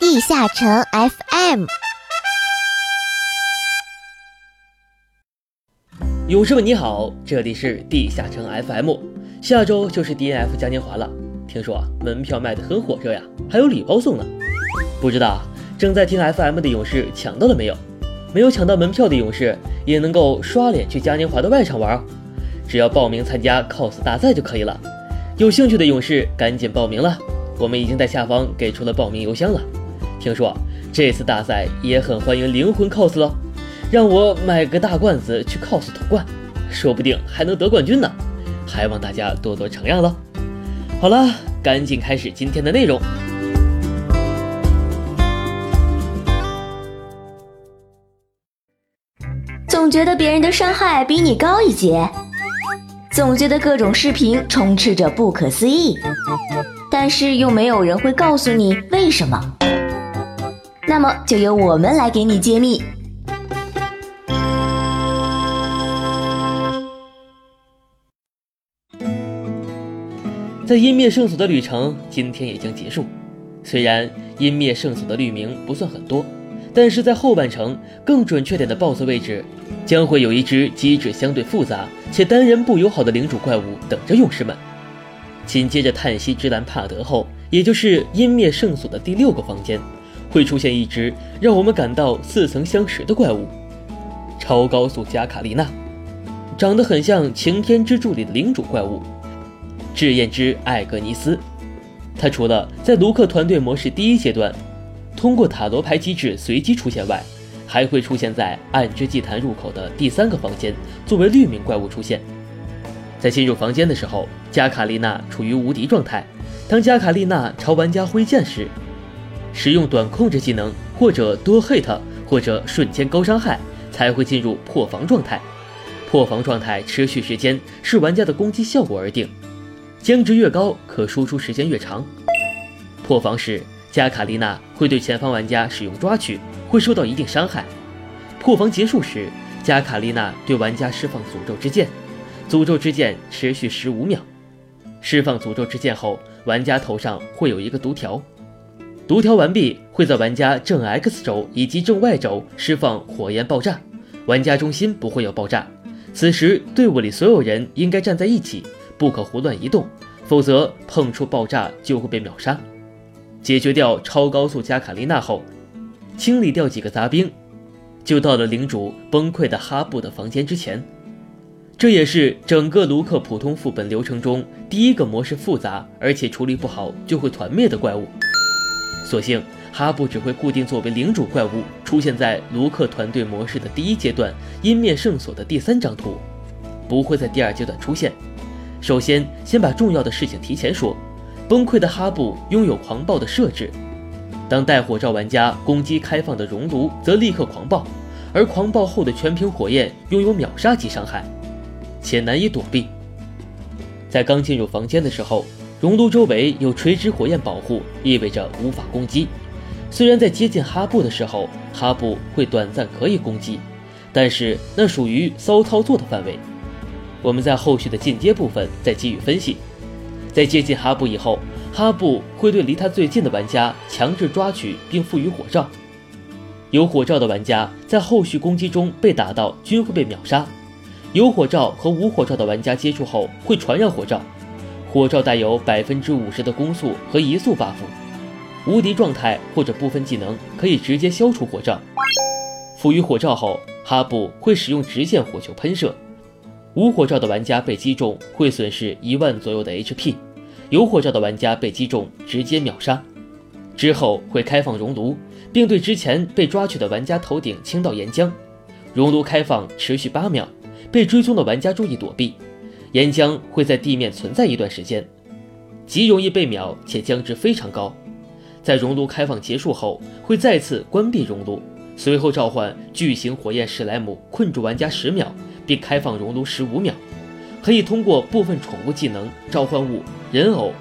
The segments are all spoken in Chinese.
地下城 FM，勇士们你好，这里是地下城 FM。下周就是 DNF 嘉年华了，听说门票卖的很火热呀，还有礼包送呢。不知道正在听 FM 的勇士抢到了没有？没有抢到门票的勇士也能够刷脸去嘉年华的外场玩，只要报名参加 cos 大赛就可以了。有兴趣的勇士赶紧报名了，我们已经在下方给出了报名邮箱了。听说这次大赛也很欢迎灵魂 cos 喽，让我买个大罐子去 cos 夺冠，说不定还能得冠军呢。还望大家多多承让喽。好了，赶紧开始今天的内容。总觉得别人的伤害比你高一截，总觉得各种视频充斥着不可思议，但是又没有人会告诉你为什么。那么就由我们来给你揭秘。在湮灭圣所的旅程今天已经结束，虽然湮灭圣所的绿名不算很多，但是在后半程，更准确点的 BOSS 位置，将会有一只机制相对复杂且单人不友好的领主怪物等着勇士们。紧接着叹息之蓝帕德后，也就是湮灭圣所的第六个房间，会出现一只让我们感到似曾相识的怪物——超高速加卡丽娜，长得很像擎天之柱里的领主怪物。试验之艾格尼斯，它除了在卢克团队模式第一阶段通过塔罗牌机制随机出现外，还会出现在暗之祭坛入口的第三个房间，作为绿名怪物出现。在进入房间的时候，加卡丽娜处于无敌状态。当加卡丽娜朝玩家挥剑时，使用短控制技能或者多 hit 或者瞬间高伤害，才会进入破防状态。破防状态持续时间视玩家的攻击效果而定。僵直越高，可输出时间越长。破防时，加卡丽娜会对前方玩家使用抓取，会受到一定伤害。破防结束时，加卡丽娜对玩家释放诅咒之剑，诅咒之剑持续十五秒。释放诅咒之剑后，玩家头上会有一个毒条，读条完毕会在玩家正 X 轴以及正 Y 轴释放火焰爆炸，玩家中心不会有爆炸。此时队伍里所有人应该站在一起。不可胡乱移动，否则碰触爆炸就会被秒杀。解决掉超高速加卡丽娜后，清理掉几个杂兵，就到了领主崩溃的哈布的房间之前。这也是整个卢克普通副本流程中第一个模式复杂而且处理不好就会团灭的怪物。所幸哈布只会固定作为领主怪物出现在卢克团队模式的第一阶段阴面圣所的第三张图，不会在第二阶段出现。首先，先把重要的事情提前说。崩溃的哈布拥有狂暴的设置，当带火罩玩家攻击开放的熔炉，则立刻狂暴，而狂暴后的全屏火焰拥有秒杀级伤害，且难以躲避。在刚进入房间的时候，熔炉周围有垂直火焰保护，意味着无法攻击。虽然在接近哈布的时候，哈布会短暂可以攻击，但是那属于骚操作的范围。我们在后续的进阶部分再给予分析。在接近哈布以后，哈布会对离他最近的玩家强制抓取并赋予火罩。有火罩的玩家在后续攻击中被打到均会被秒杀。有火罩和无火罩的玩家接触后会传染火罩。火罩带有百分之五十的攻速和移速 buff。无敌状态或者部分技能可以直接消除火罩。赋予火罩后，哈布会使用直线火球喷射。无火罩的玩家被击中会损失一万左右的 HP，有火罩的玩家被击中直接秒杀。之后会开放熔炉，并对之前被抓取的玩家头顶倾倒岩浆。熔炉开放持续八秒，被追踪的玩家注意躲避。岩浆会在地面存在一段时间，极容易被秒且僵值非常高。在熔炉开放结束后，会再次关闭熔炉，随后召唤巨型火焰史莱姆困住玩家十秒。并开放熔炉十五秒，可以通过部分宠物技能召唤物人偶、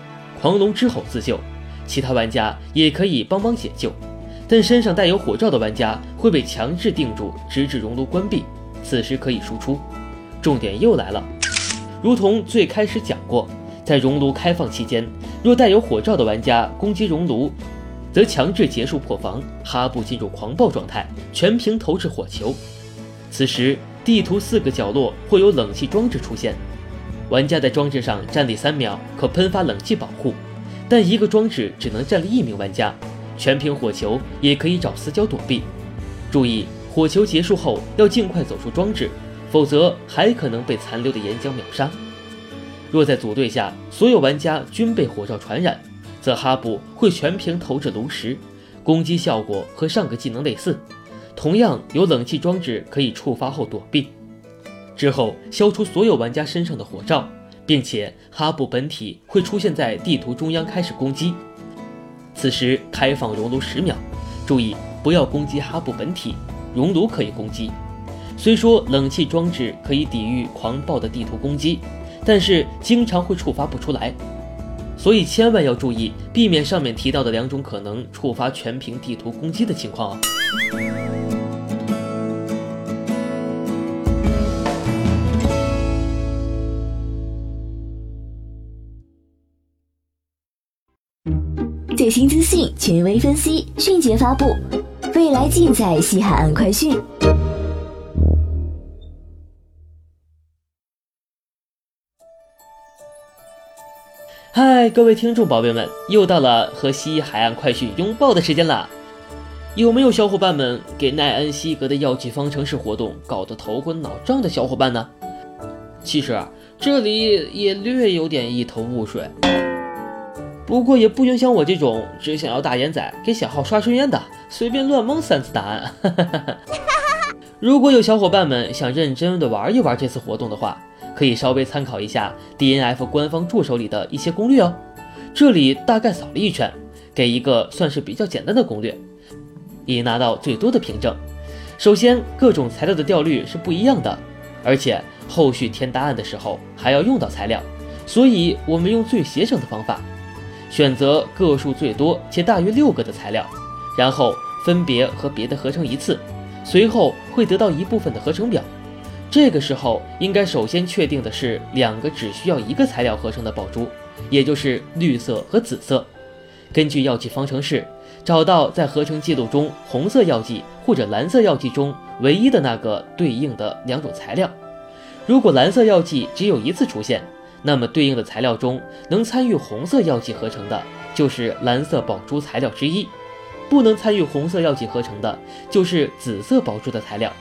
狂龙之吼自救，其他玩家也可以帮忙解救，但身上带有火罩的玩家会被强制定住，直至熔炉关闭，此时可以输出。重点又来了，如同最开始讲过，在熔炉开放期间，若带有火罩的玩家攻击熔炉，则强制结束破防，哈布进入狂暴状态，全屏投掷火球。此时，地图四个角落会有冷气装置出现，玩家在装置上站立三秒，可喷发冷气保护。但一个装置只能站立一名玩家，全屏火球也可以找死角躲避。注意，火球结束后要尽快走出装置，否则还可能被残留的岩浆秒杀。若在组队下所有玩家均被火罩传染，则哈布会全屏投掷炉石，攻击效果和上个技能类似，同样有冷气装置可以触发后躲避，之后消除所有玩家身上的火罩。并且哈布本体会出现在地图中央开始攻击，此时开放熔炉十秒，注意不要攻击哈布本体，熔炉可以攻击。虽说冷气装置可以抵御狂暴的地图攻击，但是经常会触发不出来，所以千万要注意，避免上面提到的两种可能触发全屏地图攻击的情况哦。最新资讯，权威分析，迅捷发布，未来尽在西海岸快讯。各位听众宝贝们，又到了和西海岸快讯拥抱的时间了。有没有小伙伴们给奈恩西格的药剂方程式活动搞得头昏脑胀的小伙伴呢？其实啊，这里也略有点一头雾水。不过也不影响我这种只想要大眼仔给小号刷顺烟的随便乱蒙三次答案。哈哈哈哈如果有小伙伴们想认真的玩一玩这次活动的话，可以稍微参考一下 DNF 官方助手里的一些攻略哦。这里大概扫了一圈，给一个算是比较简单的攻略，以拿到最多的凭证。首先，各种材料的掉率是不一样的，而且后续填答案的时候还要用到材料，所以我们用最节省的方法。选择个数最多且大于六个的材料，然后分别和别的合成一次，随后会得到一部分的合成表。这个时候应该首先确定的是两个只需要一个材料合成的宝珠，也就是绿色和紫色。根据药剂方程式，找到在合成记录中红色药剂或者蓝色药剂中唯一的那个对应的两种材料。如果蓝色药剂只有一次出现。那么对应的材料中，能参与红色药剂合成的，就是蓝色宝珠材料之一；不能参与红色药剂合成的，就是紫色宝珠的材料。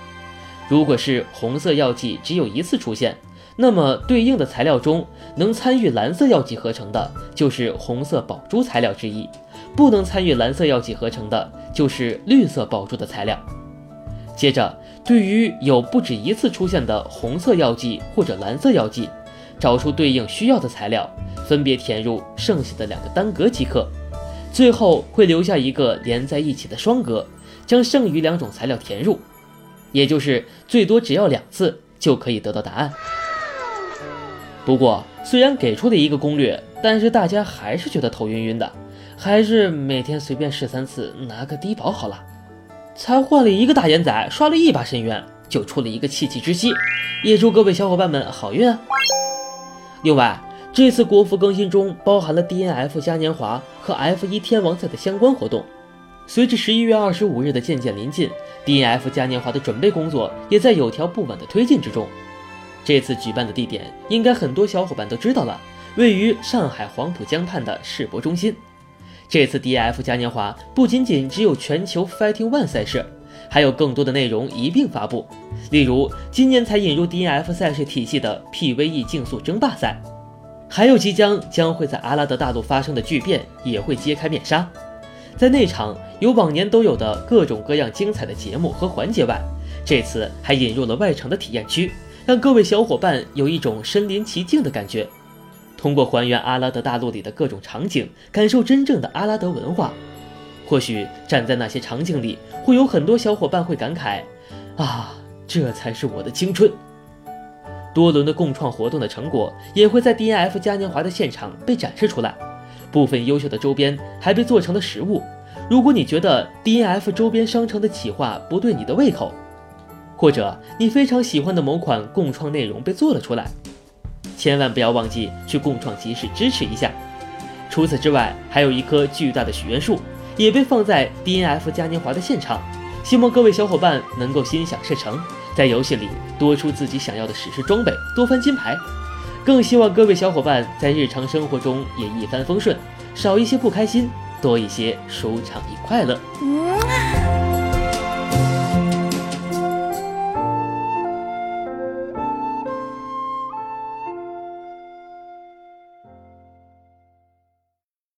如果是红色药剂只有一次出现，那么对应的材料中能参与蓝色药剂合成的，就是红色宝珠材料之一；不能参与蓝色药剂合成的，就是绿色宝珠的材料。接着，对于有不止一次出现的红色药剂或者蓝色药剂，找出对应需要的材料，分别填入剩下的两个单格即可。最后会留下一个连在一起的双格，将剩余两种材料填入，也就是最多只要两次就可以得到答案。不过虽然给出了一个攻略，但是大家还是觉得头晕晕的，还是每天随便试三次拿个低保好了。才换了一个大眼仔，刷了一把深渊，就出了一个契机之息，也祝各位小伙伴们好运啊！另外，这次国服更新中包含了 DNF 嘉年华和 F1 天王赛的相关活动。随着十一月二十五日的渐渐临近，DNF 嘉年华的准备工作也在有条不紊的推进之中。这次举办的地点应该很多小伙伴都知道了，位于上海黄浦江畔的世博中心。这次 DNF 嘉年华不仅仅只有全球 Fighting One 赛事，还有更多的内容一并发布。例如，今年才引入 DNF 赛事体系的 PVE 竞速争霸赛，还有即将将会在阿拉德大陆发生的巨变也会揭开面纱。在那场有往年都有的各种各样精彩的节目和环节外，这次还引入了外场的体验区，让各位小伙伴有一种身临其境的感觉。通过还原阿拉德大陆里的各种场景，感受真正的阿拉德文化。或许站在那些场景里，会有很多小伙伴会感慨：啊！这才是我的青春。多轮的共创活动的成果也会在 DNF 嘉年华的现场被展示出来，部分优秀的周边还被做成了实物。如果你觉得 DNF 周边商城的企划不对你的胃口，或者你非常喜欢的某款共创内容被做了出来，千万不要忘记去共创集市支持一下。除此之外，还有一棵巨大的许愿树，也被放在 DNF 嘉年华的现场。希望各位小伙伴能够心想事成，在游戏里多出自己想要的史诗装备，多翻金牌。更希望各位小伙伴在日常生活中也一帆风顺，少一些不开心，多一些舒畅与快乐。